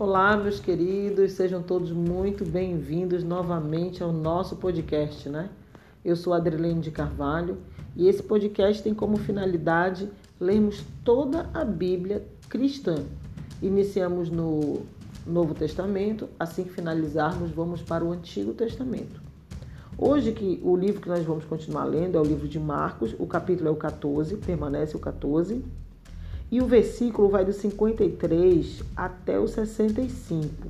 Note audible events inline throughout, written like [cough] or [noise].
Olá, meus queridos, sejam todos muito bem-vindos novamente ao nosso podcast, né? Eu sou Adrilene de Carvalho e esse podcast tem como finalidade lermos toda a Bíblia cristã. Iniciamos no Novo Testamento, assim que finalizarmos, vamos para o Antigo Testamento. Hoje que o livro que nós vamos continuar lendo é o livro de Marcos, o capítulo é o 14, permanece o 14 e o versículo vai do 53 até o 65,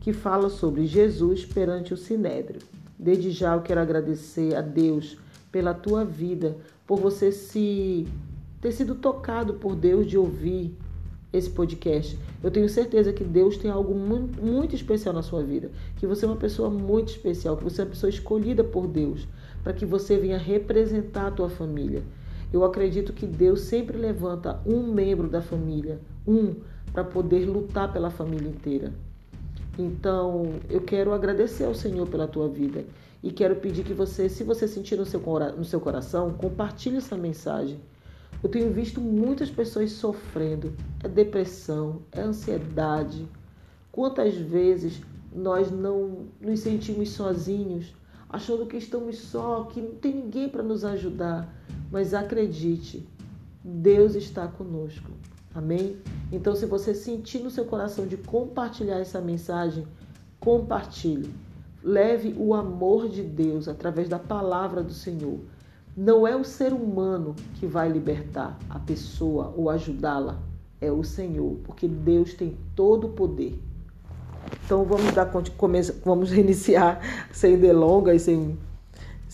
que fala sobre Jesus perante o Sinédrio. Desde já eu quero agradecer a Deus pela tua vida, por você se ter sido tocado por Deus de ouvir esse podcast. Eu tenho certeza que Deus tem algo muito, muito especial na sua vida, que você é uma pessoa muito especial, que você é uma pessoa escolhida por Deus, para que você venha representar a tua família. Eu acredito que Deus sempre levanta um membro da família, um, para poder lutar pela família inteira. Então, eu quero agradecer ao Senhor pela tua vida e quero pedir que você, se você sentir no seu, no seu coração, compartilhe essa mensagem. Eu tenho visto muitas pessoas sofrendo. É depressão, é ansiedade. Quantas vezes nós não nos sentimos sozinhos, achando que estamos só, que não tem ninguém para nos ajudar. Mas acredite, Deus está conosco. Amém? Então, se você sentir no seu coração de compartilhar essa mensagem, compartilhe. Leve o amor de Deus através da palavra do Senhor. Não é o ser humano que vai libertar a pessoa ou ajudá-la, é o Senhor, porque Deus tem todo o poder. Então vamos dar vamos [laughs] reiniciar sem delongas, sem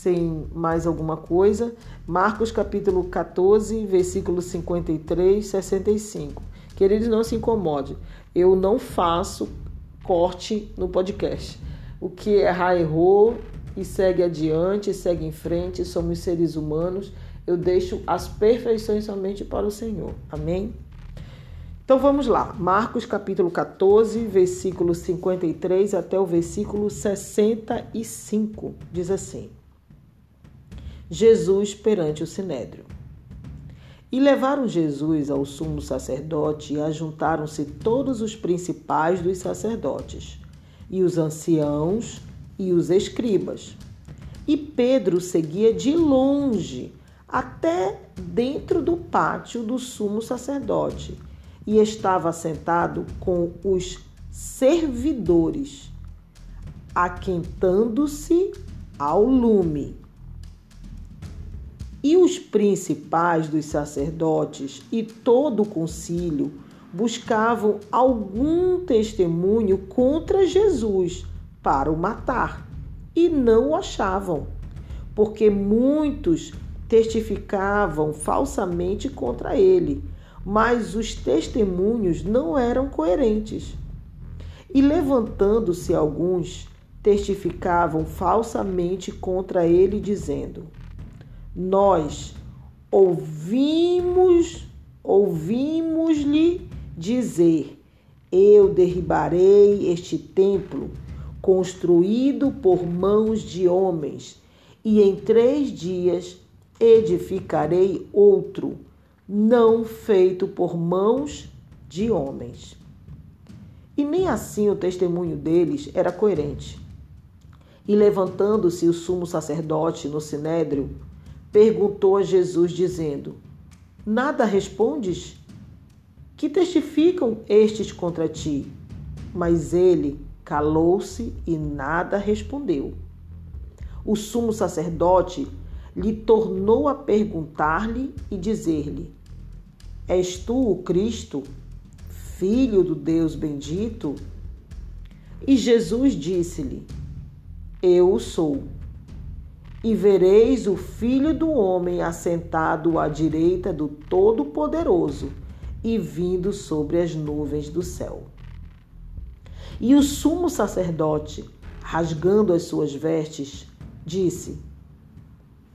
sem mais alguma coisa. Marcos capítulo 14, versículo 53, 65. Queridos, não se incomode. Eu não faço corte no podcast. O que errar, errou e segue adiante, segue em frente. Somos seres humanos. Eu deixo as perfeições somente para o Senhor. Amém? Então vamos lá. Marcos capítulo 14, versículo 53 até o versículo 65. Diz assim: Jesus perante o sinédrio. E levaram Jesus ao sumo sacerdote e ajuntaram-se todos os principais dos sacerdotes, e os anciãos e os escribas. E Pedro seguia de longe até dentro do pátio do sumo sacerdote e estava sentado com os servidores, aquentando-se ao lume. E os principais dos sacerdotes e todo o concílio buscavam algum testemunho contra Jesus para o matar e não o achavam, porque muitos testificavam falsamente contra ele, mas os testemunhos não eram coerentes. E levantando-se alguns, testificavam falsamente contra ele, dizendo: nós ouvimos, ouvimos-lhe dizer: Eu derribarei este templo construído por mãos de homens, e em três dias edificarei outro, não feito por mãos de homens. E nem assim o testemunho deles era coerente. E levantando-se o sumo sacerdote no sinédrio, perguntou a Jesus, dizendo: Nada respondes? Que testificam estes contra ti? Mas ele calou-se e nada respondeu. O sumo sacerdote lhe tornou a perguntar-lhe e dizer-lhe: És tu o Cristo, filho do Deus bendito? E Jesus disse-lhe: Eu sou e vereis o Filho do Homem assentado à direita do Todo-Poderoso e vindo sobre as nuvens do céu. E o sumo sacerdote, rasgando as suas vestes, disse: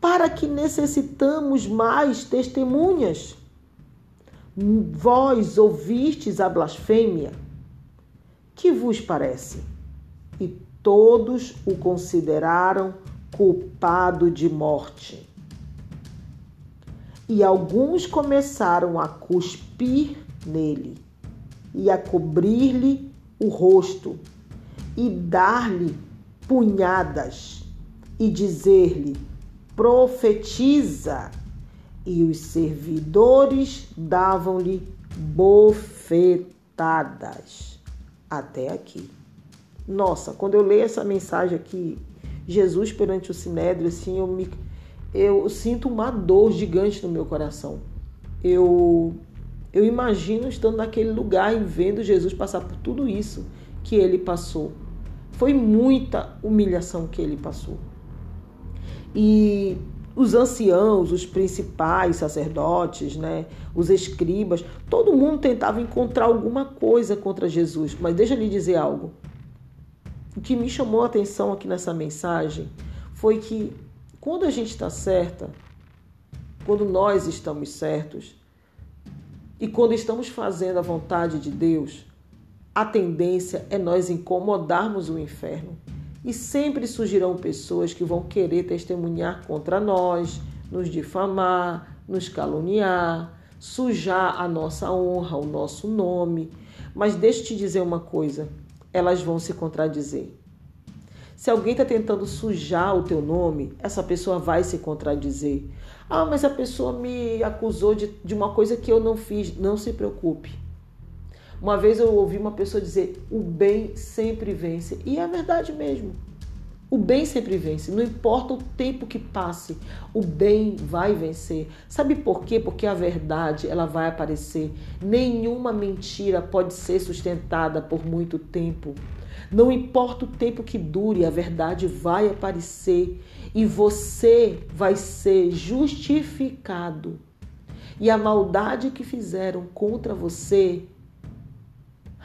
Para que necessitamos mais testemunhas? Vós ouvistes a blasfêmia? Que vos parece? E todos o consideraram culpado de morte. E alguns começaram a cuspir nele e a cobrir-lhe o rosto e dar-lhe punhadas e dizer-lhe: profetiza. E os servidores davam-lhe bofetadas. Até aqui. Nossa, quando eu leio essa mensagem aqui, Jesus perante o Sinédrio, assim, eu me eu sinto uma dor gigante no meu coração. Eu eu imagino estando naquele lugar e vendo Jesus passar por tudo isso que ele passou. Foi muita humilhação que ele passou. E os anciãos, os principais sacerdotes, né, os escribas, todo mundo tentava encontrar alguma coisa contra Jesus. Mas deixa eu lhe dizer algo. O que me chamou a atenção aqui nessa mensagem foi que quando a gente está certa, quando nós estamos certos, e quando estamos fazendo a vontade de Deus, a tendência é nós incomodarmos o inferno. E sempre surgirão pessoas que vão querer testemunhar contra nós, nos difamar, nos caluniar, sujar a nossa honra, o nosso nome. Mas deixa eu te dizer uma coisa: elas vão se contradizer. Se alguém está tentando sujar o teu nome, essa pessoa vai se contradizer. Ah, mas a pessoa me acusou de, de uma coisa que eu não fiz. Não se preocupe. Uma vez eu ouvi uma pessoa dizer: o bem sempre vence. E é verdade mesmo. O bem sempre vence, não importa o tempo que passe, o bem vai vencer. Sabe por quê? Porque a verdade ela vai aparecer. Nenhuma mentira pode ser sustentada por muito tempo. Não importa o tempo que dure, a verdade vai aparecer e você vai ser justificado. E a maldade que fizeram contra você,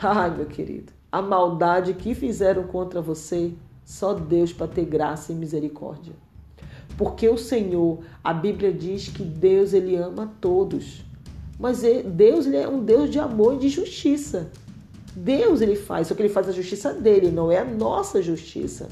ai meu querido, a maldade que fizeram contra você, só Deus para ter graça e misericórdia. Porque o Senhor, a Bíblia diz que Deus ele ama todos. Mas Deus ele é um Deus de amor e de justiça. Deus ele faz, só que ele faz a justiça dele, não é a nossa justiça.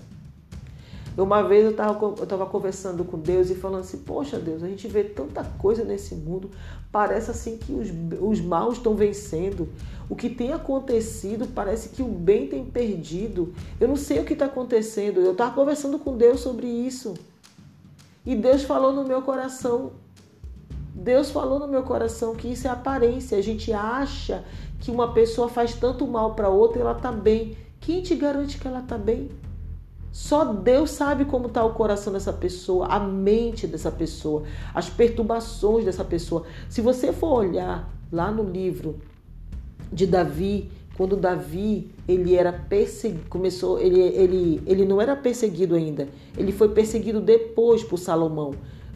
Uma vez eu estava conversando com Deus e falando assim: Poxa, Deus, a gente vê tanta coisa nesse mundo, parece assim que os, os maus estão vencendo. O que tem acontecido parece que o bem tem perdido. Eu não sei o que está acontecendo. Eu estava conversando com Deus sobre isso. E Deus falou no meu coração. Deus falou no meu coração que isso é aparência. A gente acha que uma pessoa faz tanto mal para outra e ela está bem. Quem te garante que ela está bem? Só Deus sabe como está o coração dessa pessoa, a mente dessa pessoa, as perturbações dessa pessoa. Se você for olhar lá no livro de Davi, quando Davi ele era perseguido, começou, ele, ele, ele não era perseguido ainda, ele foi perseguido depois por Salomão,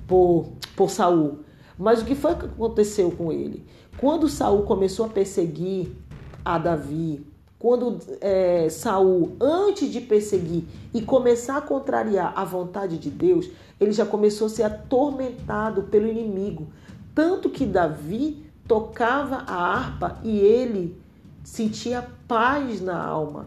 por, por Saul. Mas o que foi que aconteceu com ele? Quando Saul começou a perseguir a Davi, quando é, Saul, antes de perseguir e começar a contrariar a vontade de Deus, ele já começou a ser atormentado pelo inimigo. Tanto que Davi tocava a harpa e ele sentia paz na alma.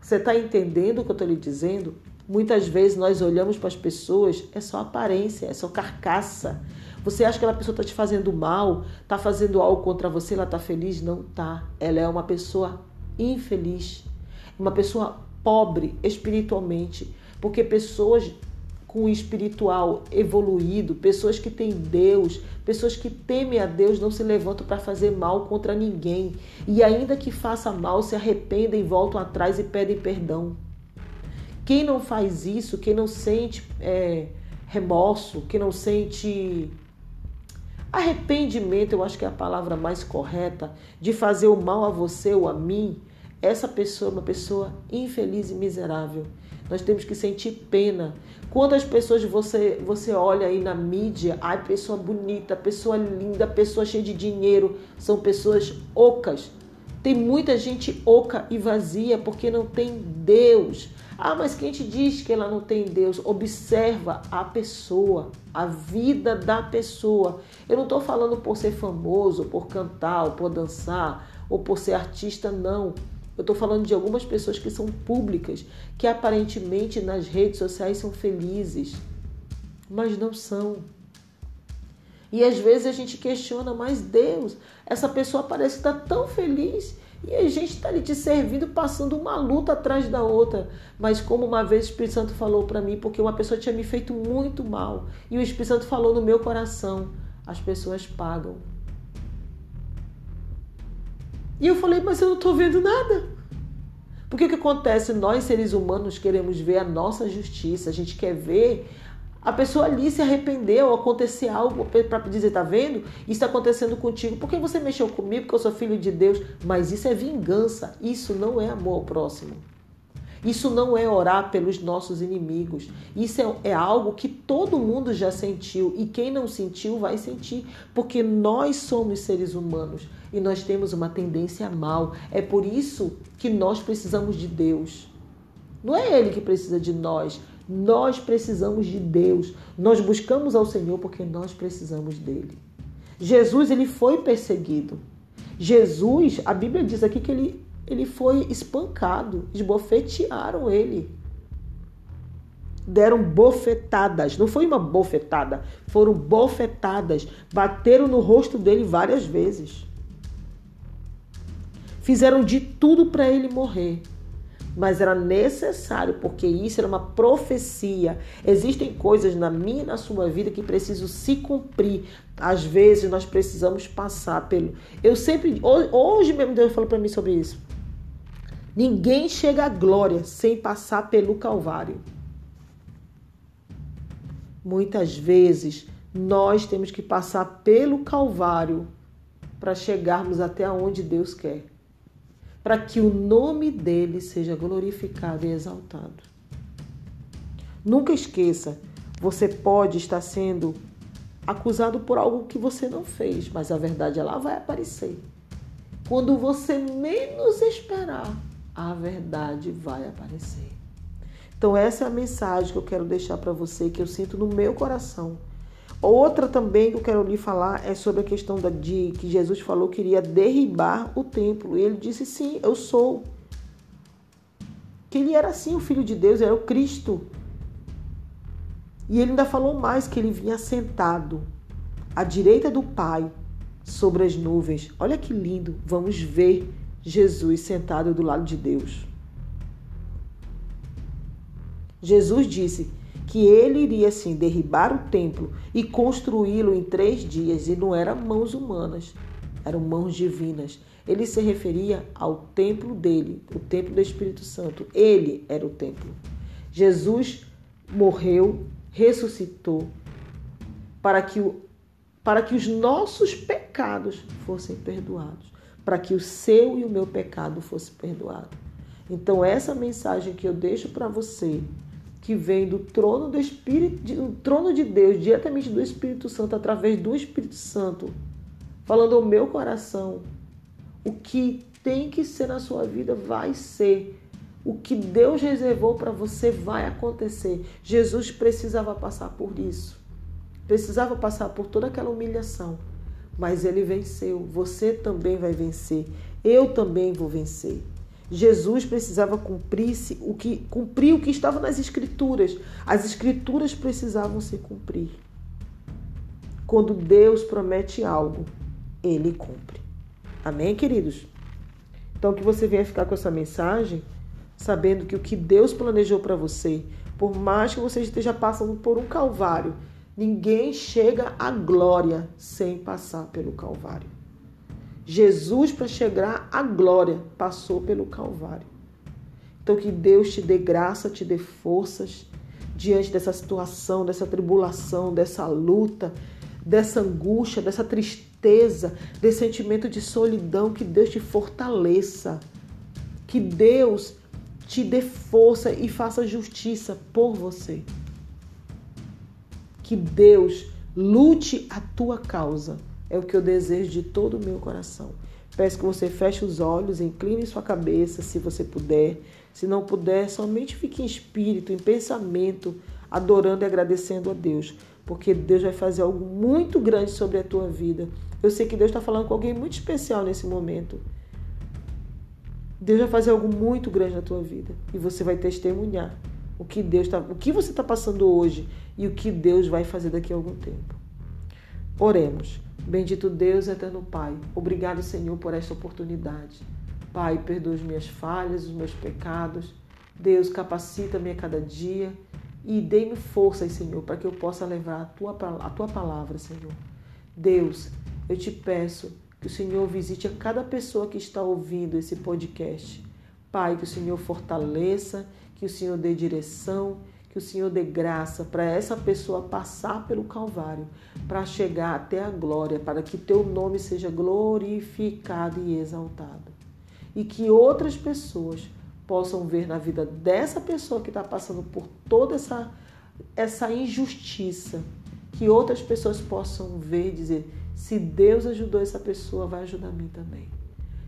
Você está entendendo o que eu estou lhe dizendo? Muitas vezes nós olhamos para as pessoas, é só aparência, é só carcaça. Você acha que aquela pessoa está te fazendo mal, está fazendo algo contra você, ela está feliz? Não está. Ela é uma pessoa infeliz, uma pessoa pobre espiritualmente, porque pessoas com espiritual evoluído, pessoas que têm Deus, pessoas que temem a Deus não se levantam para fazer mal contra ninguém e ainda que faça mal se arrependem, voltam atrás e pedem perdão. Quem não faz isso, quem não sente é, remorso, quem não sente Arrependimento, eu acho que é a palavra mais correta, de fazer o mal a você ou a mim, essa pessoa é uma pessoa infeliz e miserável. Nós temos que sentir pena. Quantas pessoas você, você olha aí na mídia, ai, pessoa bonita, pessoa linda, pessoa cheia de dinheiro, são pessoas ocas. Tem muita gente oca e vazia porque não tem Deus. Ah, mas quem te diz que ela não tem Deus? Observa a pessoa, a vida da pessoa. Eu não estou falando por ser famoso, por cantar, ou por dançar, ou por ser artista, não. Eu estou falando de algumas pessoas que são públicas, que aparentemente nas redes sociais são felizes, mas não são. E às vezes a gente questiona, mas Deus, essa pessoa parece estar tão feliz E a gente está ali te servindo, passando uma luta atrás da outra. Mas como uma vez o Espírito Santo falou para mim, porque uma pessoa tinha me feito muito mal. E o Espírito Santo falou no meu coração: as pessoas pagam. E eu falei, mas eu não estou vendo nada. Porque o que acontece? Nós, seres humanos, queremos ver a nossa justiça, a gente quer ver a pessoa ali se arrependeu, acontecer algo para dizer, tá vendo? Isso está acontecendo contigo. Porque você mexeu comigo, porque eu sou filho de Deus. Mas isso é vingança. Isso não é amor ao próximo. Isso não é orar pelos nossos inimigos. Isso é, é, algo que todo mundo já sentiu e quem não sentiu vai sentir, porque nós somos seres humanos e nós temos uma tendência a mal. É por isso que nós precisamos de Deus. Não é Ele que precisa de nós. Nós precisamos de Deus. Nós buscamos ao Senhor porque nós precisamos dele. Jesus ele foi perseguido. Jesus, a Bíblia diz aqui que ele, ele foi espancado, esbofetearam ele. Deram bofetadas, não foi uma bofetada, foram bofetadas, bateram no rosto dele várias vezes. Fizeram de tudo para ele morrer mas era necessário, porque isso era uma profecia. Existem coisas na minha e na sua vida que precisam se cumprir. Às vezes nós precisamos passar pelo. Eu sempre. Hoje mesmo Deus falou para mim sobre isso. Ninguém chega à glória sem passar pelo Calvário. Muitas vezes nós temos que passar pelo Calvário para chegarmos até onde Deus quer para que o nome dele seja glorificado e exaltado. Nunca esqueça, você pode estar sendo acusado por algo que você não fez, mas a verdade ela vai aparecer. Quando você menos esperar, a verdade vai aparecer. Então essa é a mensagem que eu quero deixar para você, que eu sinto no meu coração Outra também que eu quero lhe falar é sobre a questão da, de que Jesus falou que iria derribar o templo. E ele disse: Sim, eu sou. Que ele era sim o Filho de Deus, era o Cristo. E ele ainda falou mais que ele vinha sentado à direita do Pai sobre as nuvens. Olha que lindo. Vamos ver Jesus sentado do lado de Deus. Jesus disse que ele iria assim derribar o templo e construí-lo em três dias, e não eram mãos humanas, eram mãos divinas. Ele se referia ao templo dele, o templo do Espírito Santo. Ele era o templo. Jesus morreu, ressuscitou para que, o, para que os nossos pecados fossem perdoados, para que o seu e o meu pecado fosse perdoado. Então, essa mensagem que eu deixo para você que vem do trono do Espírito, do trono de Deus, diretamente do Espírito Santo, através do Espírito Santo, falando ao meu coração, o que tem que ser na sua vida vai ser. O que Deus reservou para você vai acontecer. Jesus precisava passar por isso. Precisava passar por toda aquela humilhação. Mas ele venceu. Você também vai vencer. Eu também vou vencer. Jesus precisava cumprir o que cumprir o que estava nas escrituras. As escrituras precisavam se cumprir. Quando Deus promete algo, ele cumpre. Amém, queridos? Então que você venha ficar com essa mensagem sabendo que o que Deus planejou para você, por mais que você esteja passando por um calvário, ninguém chega à glória sem passar pelo calvário. Jesus, para chegar à glória, passou pelo Calvário. Então, que Deus te dê graça, te dê forças diante dessa situação, dessa tribulação, dessa luta, dessa angústia, dessa tristeza, desse sentimento de solidão. Que Deus te fortaleça. Que Deus te dê força e faça justiça por você. Que Deus lute a tua causa é o que eu desejo de todo o meu coração. Peço que você feche os olhos, incline sua cabeça, se você puder. Se não puder, somente fique em espírito, em pensamento, adorando e agradecendo a Deus, porque Deus vai fazer algo muito grande sobre a tua vida. Eu sei que Deus está falando com alguém muito especial nesse momento. Deus vai fazer algo muito grande na tua vida e você vai testemunhar o que Deus tá, o que você está passando hoje e o que Deus vai fazer daqui a algum tempo. Oremos. Bendito Deus, eterno Pai, obrigado, Senhor, por esta oportunidade. Pai, perdoa as minhas falhas, os meus pecados. Deus, capacita-me a cada dia e dê-me forças, Senhor, para que eu possa levar a tua, a tua palavra, Senhor. Deus, eu te peço que o Senhor visite a cada pessoa que está ouvindo esse podcast. Pai, que o Senhor fortaleça, que o Senhor dê direção, que o Senhor dê graça para essa pessoa passar pelo Calvário, para chegar até a glória, para que teu nome seja glorificado e exaltado. E que outras pessoas possam ver na vida dessa pessoa que está passando por toda essa, essa injustiça, que outras pessoas possam ver e dizer: se Deus ajudou essa pessoa, vai ajudar mim também.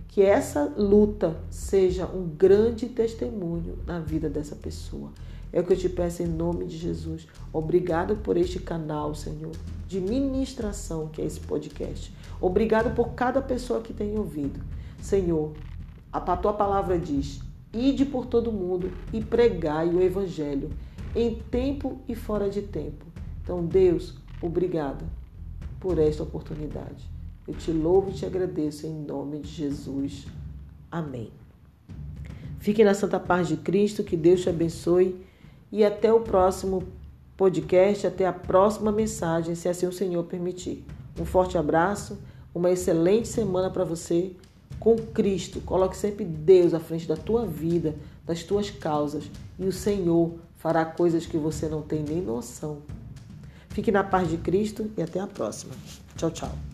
Que essa luta seja um grande testemunho na vida dessa pessoa. É o que eu te peço em nome de Jesus. Obrigado por este canal, Senhor, de ministração que é esse podcast. Obrigado por cada pessoa que tem ouvido. Senhor, a tua palavra diz: ide por todo mundo e pregai o evangelho em tempo e fora de tempo. Então, Deus, obrigada por esta oportunidade. Eu te louvo e te agradeço em nome de Jesus. Amém. Fique na santa paz de Cristo, que Deus te abençoe e até o próximo podcast, até a próxima mensagem, se assim o Senhor permitir. Um forte abraço, uma excelente semana para você com Cristo. Coloque sempre Deus à frente da tua vida, das tuas causas, e o Senhor fará coisas que você não tem nem noção. Fique na paz de Cristo e até a próxima. Tchau, tchau.